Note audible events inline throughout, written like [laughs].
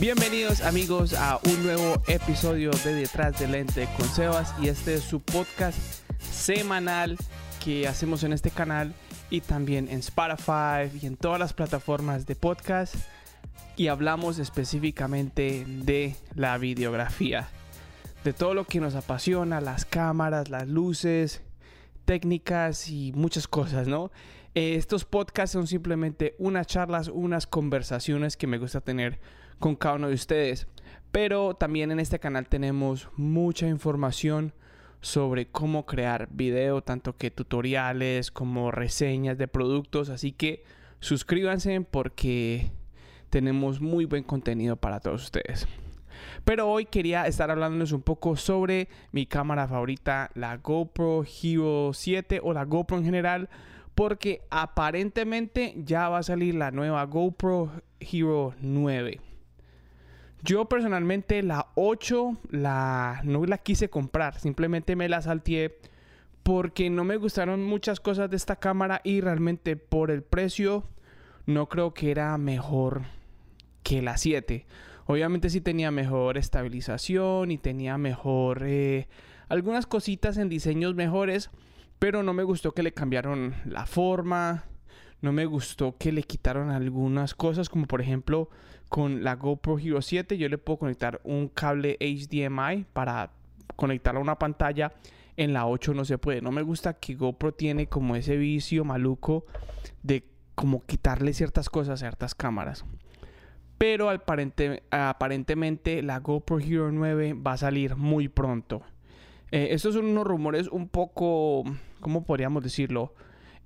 Bienvenidos amigos a un nuevo episodio de Detrás del Lente con Sebas y este es su podcast semanal que hacemos en este canal y también en Spotify y en todas las plataformas de podcast y hablamos específicamente de la videografía, de todo lo que nos apasiona, las cámaras, las luces, técnicas y muchas cosas, ¿no? Eh, estos podcasts son simplemente unas charlas, unas conversaciones que me gusta tener con cada uno de ustedes. Pero también en este canal tenemos mucha información sobre cómo crear video, tanto que tutoriales como reseñas de productos. Así que suscríbanse porque tenemos muy buen contenido para todos ustedes. Pero hoy quería estar hablándoles un poco sobre mi cámara favorita, la GoPro Hero 7 o la GoPro en general, porque aparentemente ya va a salir la nueva GoPro Hero 9. Yo personalmente la 8 la, no la quise comprar, simplemente me la salteé porque no me gustaron muchas cosas de esta cámara y realmente por el precio no creo que era mejor que la 7. Obviamente sí tenía mejor estabilización y tenía mejor eh, algunas cositas en diseños mejores, pero no me gustó que le cambiaron la forma, no me gustó que le quitaron algunas cosas, como por ejemplo con la GoPro Hero 7 yo le puedo conectar un cable HDMI para conectarlo a una pantalla. En la 8 no se puede. No me gusta que GoPro tiene como ese vicio maluco de como quitarle ciertas cosas a ciertas cámaras. Pero aparentemente la GoPro Hero 9 va a salir muy pronto. Eh, estos son unos rumores un poco, ¿cómo podríamos decirlo?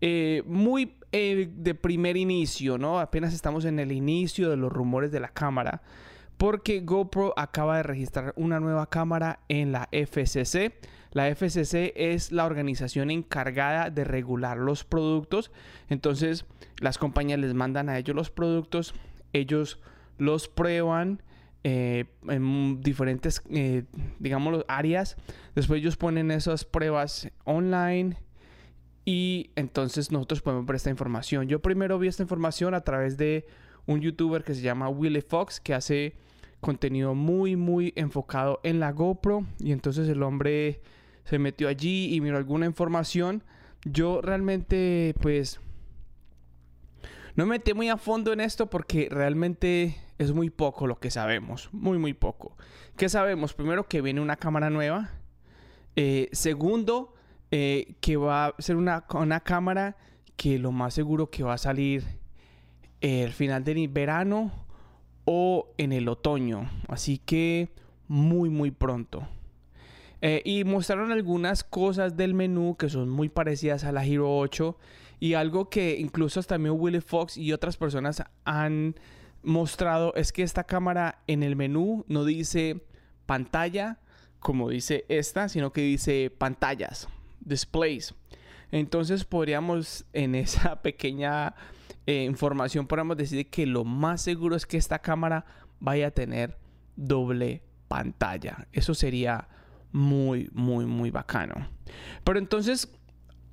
Eh, muy eh, de primer inicio, ¿no? Apenas estamos en el inicio de los rumores de la cámara. Porque GoPro acaba de registrar una nueva cámara en la FCC. La FCC es la organización encargada de regular los productos. Entonces, las compañías les mandan a ellos los productos. Ellos los prueban. Eh, en diferentes, digamos, áreas. Después ellos ponen esas pruebas online y entonces nosotros podemos ver esta información. Yo primero vi esta información a través de un youtuber que se llama Willy Fox, que hace contenido muy, muy enfocado en la GoPro. Y entonces el hombre se metió allí y miró alguna información. Yo realmente, pues, no me metí muy a fondo en esto porque realmente es muy poco lo que sabemos. Muy, muy poco. ¿Qué sabemos? Primero que viene una cámara nueva. Eh, segundo, eh, que va a ser una, una, cámara que lo más seguro que va a salir el final del verano o en el otoño. Así que muy, muy pronto. Eh, y mostraron algunas cosas del menú que son muy parecidas a la Hero 8 y algo que incluso también Willy Fox y otras personas han mostrado es que esta cámara en el menú no dice pantalla como dice esta, sino que dice pantallas displays. Entonces podríamos en [laughs] esa pequeña eh, información podríamos decir que lo más seguro es que esta cámara vaya a tener doble pantalla. Eso sería muy, muy, muy bacano. Pero entonces,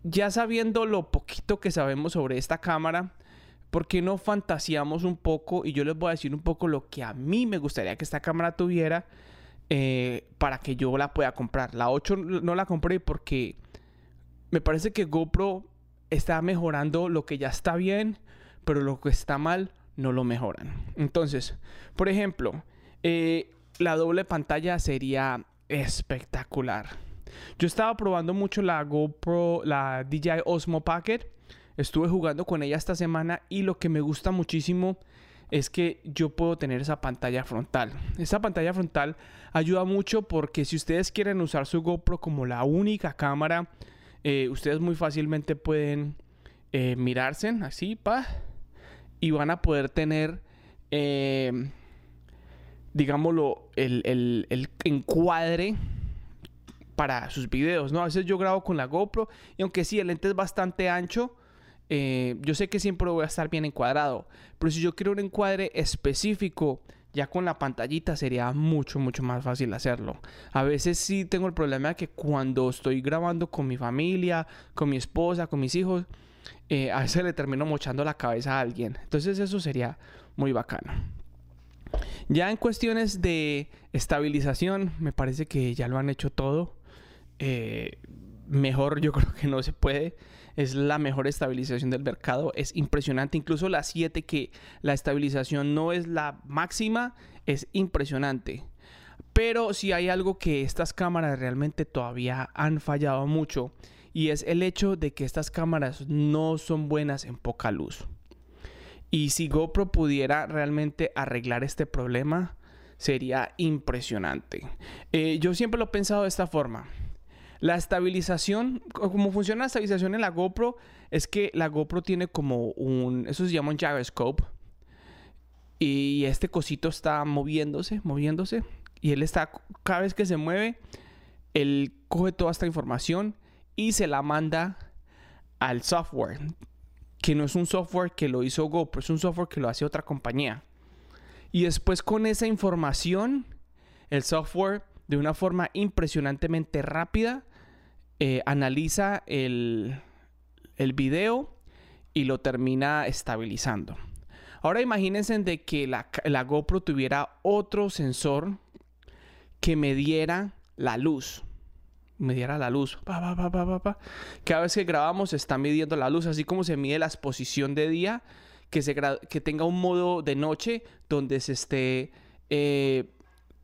ya sabiendo lo poquito que sabemos sobre esta cámara, ¿por qué no fantaseamos un poco? Y yo les voy a decir un poco lo que a mí me gustaría que esta cámara tuviera eh, para que yo la pueda comprar. La 8 no la compré porque me parece que GoPro está mejorando lo que ya está bien, pero lo que está mal no lo mejoran. Entonces, por ejemplo, eh, la doble pantalla sería espectacular. Yo estaba probando mucho la GoPro, la DJI Osmo Pocket. Estuve jugando con ella esta semana y lo que me gusta muchísimo es que yo puedo tener esa pantalla frontal. Esa pantalla frontal ayuda mucho porque si ustedes quieren usar su GoPro como la única cámara eh, ustedes muy fácilmente pueden eh, mirarse así, pa, y van a poder tener, eh, digámoslo, el, el, encuadre para sus videos, ¿no? A veces yo grabo con la GoPro y aunque sí, el lente es bastante ancho, yo sé que siempre voy a estar bien encuadrado, pero si yo quiero un encuadre específico, ya con la pantallita sería mucho, mucho más fácil hacerlo. A veces sí tengo el problema de que cuando estoy grabando con mi familia, con mi esposa, con mis hijos, eh, a veces le termino mochando la cabeza a alguien. Entonces eso sería muy bacano. Ya en cuestiones de estabilización, me parece que ya lo han hecho todo. Eh, mejor yo [laughs] creo que no se puede. Es la mejor estabilización del mercado. Es impresionante. Incluso la 7, que la estabilización no es la máxima, es impresionante. Pero si hay algo que estas cámaras realmente todavía han fallado mucho y es el hecho de que estas cámaras no son buenas en poca luz. Y si GoPro pudiera realmente arreglar este problema, sería impresionante. Eh, yo siempre lo he pensado de esta forma. La estabilización, como funciona la estabilización en la GoPro, es que la GoPro tiene como un, eso se llama un gyroscope. Y este cosito está moviéndose, moviéndose. Y él está, cada vez que se mueve, él coge toda esta información y se la manda al software. Que no es un software que lo hizo GoPro, es un software que lo hace otra compañía. Y después con esa información, el software de una forma impresionantemente rápida eh, analiza el, el video y lo termina estabilizando. Ahora imagínense de que la, la GoPro tuviera otro sensor que me diera la luz. Me diera la luz. Cada vez que grabamos está midiendo la luz, así como se mide la exposición de día, que, se que tenga un modo de noche donde se esté eh,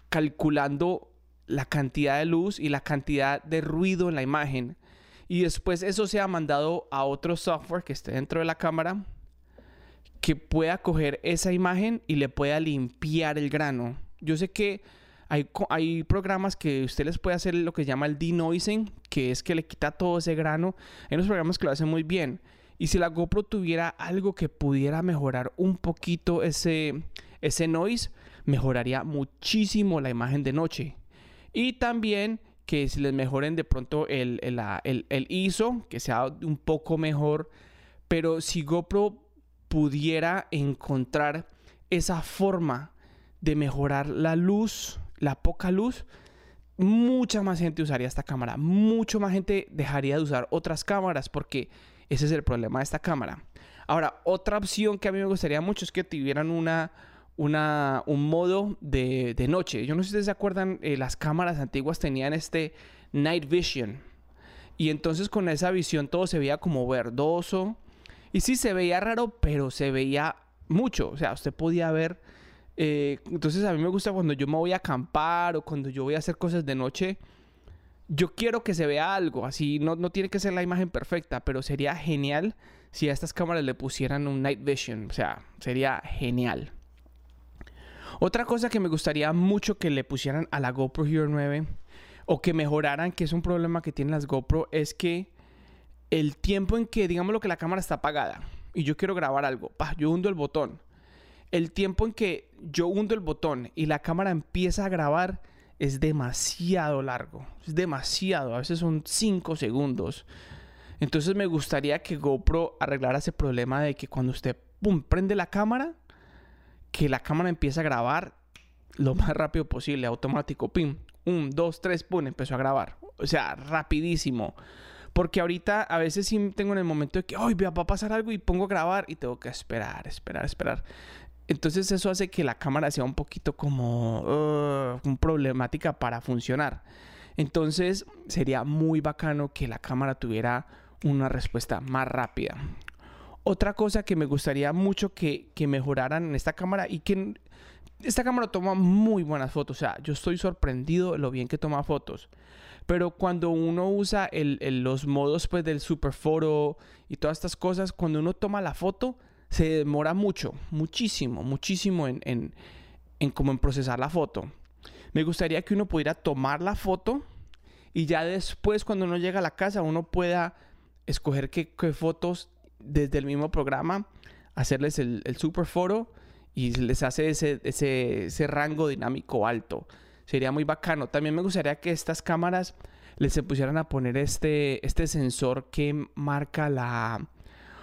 calculando la cantidad de luz y la cantidad de ruido en la imagen. Y después eso se ha mandado a otro software que esté dentro de la cámara que pueda coger esa imagen y le pueda limpiar el grano. Yo sé que hay, programas que usted les puede hacer lo que se llama el denoising, que es que le quita todo ese grano. Hay unos programas que lo hacen muy bien. Y si la GoPro tuviera algo que pudiera mejorar un poquito ese, ese noise, mejoraría muchísimo la imagen de noche. Y también que si les mejoren de pronto el, el, el ISO, que sea un poco mejor. Pero si GoPro pudiera encontrar esa forma de mejorar la luz la poca luz, mucha más gente usaría esta cámara. Mucho más gente dejaría de usar otras cámaras porque ese es el problema de esta cámara. Ahora, otra opción que a mí me gustaría mucho es que tuvieran una, una, un modo de, noche. Yo no sé si ustedes se acuerdan, eh, las cámaras antiguas tenían este night vision. Y entonces con esa visión todo se veía como verdoso. Y sí se veía raro, pero se veía mucho. O sea, usted podía ver eh, entonces a mí me gusta cuando yo me voy a acampar o cuando yo voy a hacer cosas de noche. Yo quiero que se vea algo, así no, no tiene que ser la imagen perfecta, pero sería genial si a estas cámaras le pusieran un night vision. O sea, sería genial. Otra cosa que me gustaría mucho que le pusieran a la GoPro Hero 9 o que mejoraran, que es un problema que tienen las GoPro, es que el tiempo en que, digamos lo que la cámara está apagada y yo quiero grabar algo, yo hundo el botón el tiempo en que yo hundo el botón y la cámara empieza a grabar es demasiado largo. Es demasiado. A veces son 5 segundos. Entonces me gustaría que GoPro arreglara ese problema de que cuando usted pum, prende la cámara, que la cámara empieza a grabar lo más rápido posible, automático. Pim, 1, 2, 3, pum, empezó a grabar. O sea, rapidísimo. Porque ahorita a veces sí tengo en el momento de que, ay, va a pasar algo y pongo a grabar y tengo que esperar, esperar, esperar. Entonces eso hace que la cámara sea un poquito como uh, problemática para funcionar. Entonces sería muy bacano que la cámara tuviera una respuesta más rápida. Otra cosa que me gustaría mucho que, mejoraran en esta cámara y que esta cámara toma muy buenas fotos. O sea, yo estoy sorprendido de lo bien que toma fotos. Pero cuando uno usa los modos pues, del super photo y todas estas cosas, cuando uno toma la foto, se demora mucho, muchísimo, muchísimo en, en, en como en procesar la foto. Me gustaría que uno pudiera tomar la foto y ya después cuando uno llega a la casa uno pueda escoger qué, fotos desde el mismo programa, hacerles el, el super foto y les hace ese, ese, ese rango dinámico alto. Sería muy bacano. También me gustaría que estas cámaras les se pusieran a poner este, este sensor que marca la,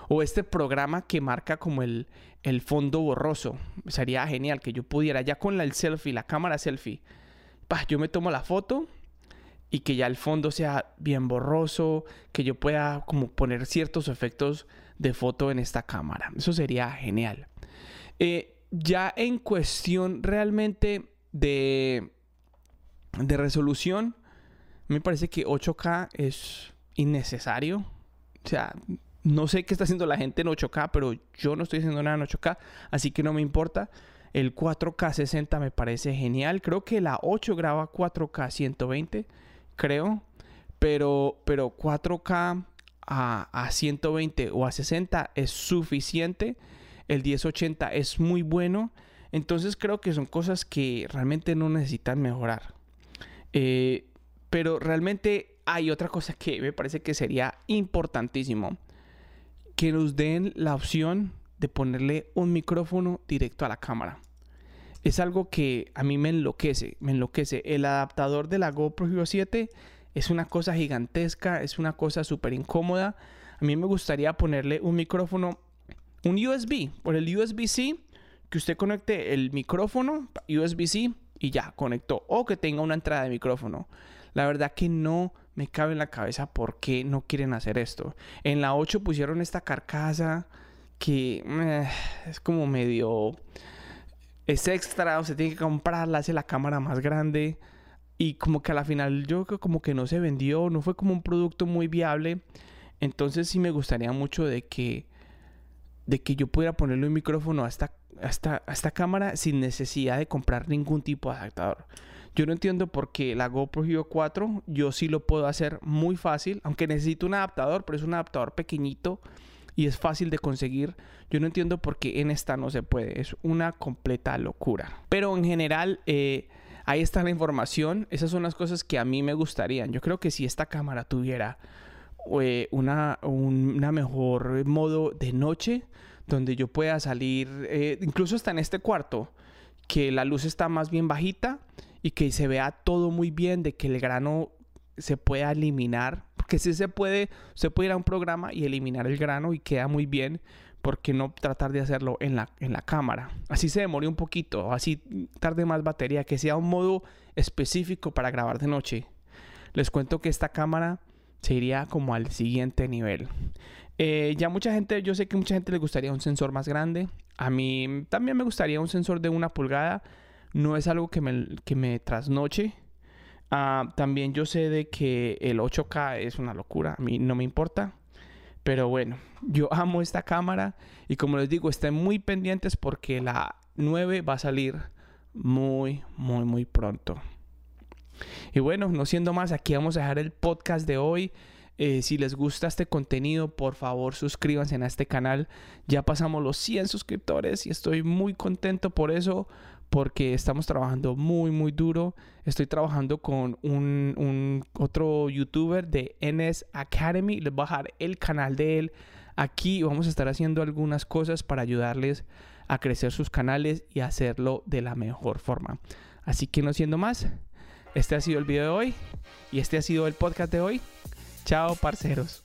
o este programa que marca como el, el fondo borroso. Sería genial que yo pudiera ya con la, el selfie, la cámara selfie, yo me tomo la foto y que ya el fondo sea bien borroso, que yo pueda como poner ciertos efectos de foto en esta cámara. Eso sería genial. Eh, ya en cuestión realmente de, de resolución, me parece que 8K es innecesario. O sea, no sé qué está haciendo la gente en 8K, pero yo no estoy haciendo nada en 8K, así que no me importa. El 4K 60 me parece genial. Creo que la 8 graba 4K 120, creo. Pero, pero 4K a, a 120 o a 60 es suficiente. El 1080 es muy bueno. Entonces creo que son cosas que realmente no necesitan mejorar. Eh, pero realmente hay otra cosa que me parece que sería importantísimo. Que nos den la opción de ponerle un micrófono directo a la cámara. Es algo que a mí me enloquece, me enloquece. El adaptador de la GoPro Hero 7 es una cosa gigantesca, es una cosa súper incómoda. A mí me gustaría ponerle un micrófono, un USB, por el USB-C, que usted conecte el micrófono USB-C y ya, conectó. O que tenga una entrada de micrófono. La verdad que no me cabe en la cabeza por qué no quieren hacer esto. En la 8 pusieron esta carcasa que eh, es como medio... Es extra, se tiene que comprarla, hace la cámara más grande. Y como que a la final yo como que no se vendió, no fue como un producto muy viable. Entonces sí me gustaría mucho de que, de que yo pudiera ponerle un micrófono a esta, a esta, a esta cámara sin necesidad de comprar ningún tipo de adaptador. Yo no entiendo por qué la GoPro Hero 4 yo sí lo puedo hacer muy fácil, aunque necesito un adaptador, pero es un adaptador pequeñito y es fácil de conseguir. Yo no entiendo por qué en esta no se puede. Es una completa locura. Pero en general, eh, ahí está la información. Esas son las cosas que a mí me gustarían. Yo creo que si esta cámara tuviera eh, una, una mejor modo de noche, donde yo pueda salir, eh, incluso hasta en este cuarto, que la luz está más bien bajita y que se vea todo muy bien, de que el grano se pueda eliminar, porque si se puede, se puede ir a un programa y eliminar el grano y queda muy bien, porque no tratar de hacerlo en la, en la cámara? Así se demore un poquito, así tarde más batería, que sea un modo específico para grabar de noche. Les cuento que esta cámara se iría como al siguiente nivel. Eh, ya mucha gente, yo sé que mucha gente le gustaría un sensor más grande. A mí también me gustaría un sensor de una pulgada no es algo que me, que me trasnoche. Ah, también yo sé de que el 8K es una locura, a mí no me importa. Pero bueno, yo amo esta cámara y como les digo, estén muy pendientes porque la 9 va a salir muy, muy, muy pronto. Y bueno, no siendo más, aquí vamos a dejar el podcast de hoy. Eh, si les gusta este contenido, por favor suscríbanse a este canal. Ya pasamos los 100 suscriptores y estoy muy contento por eso porque estamos trabajando muy muy duro. Estoy trabajando con un, otro youtuber de NS Academy. Les voy a dejar el canal de él aquí. Vamos a estar haciendo algunas cosas para ayudarles a crecer sus canales y hacerlo de la mejor forma. Así que no siendo más, este ha sido el video de hoy y este ha sido el podcast de hoy. Chao, parceros.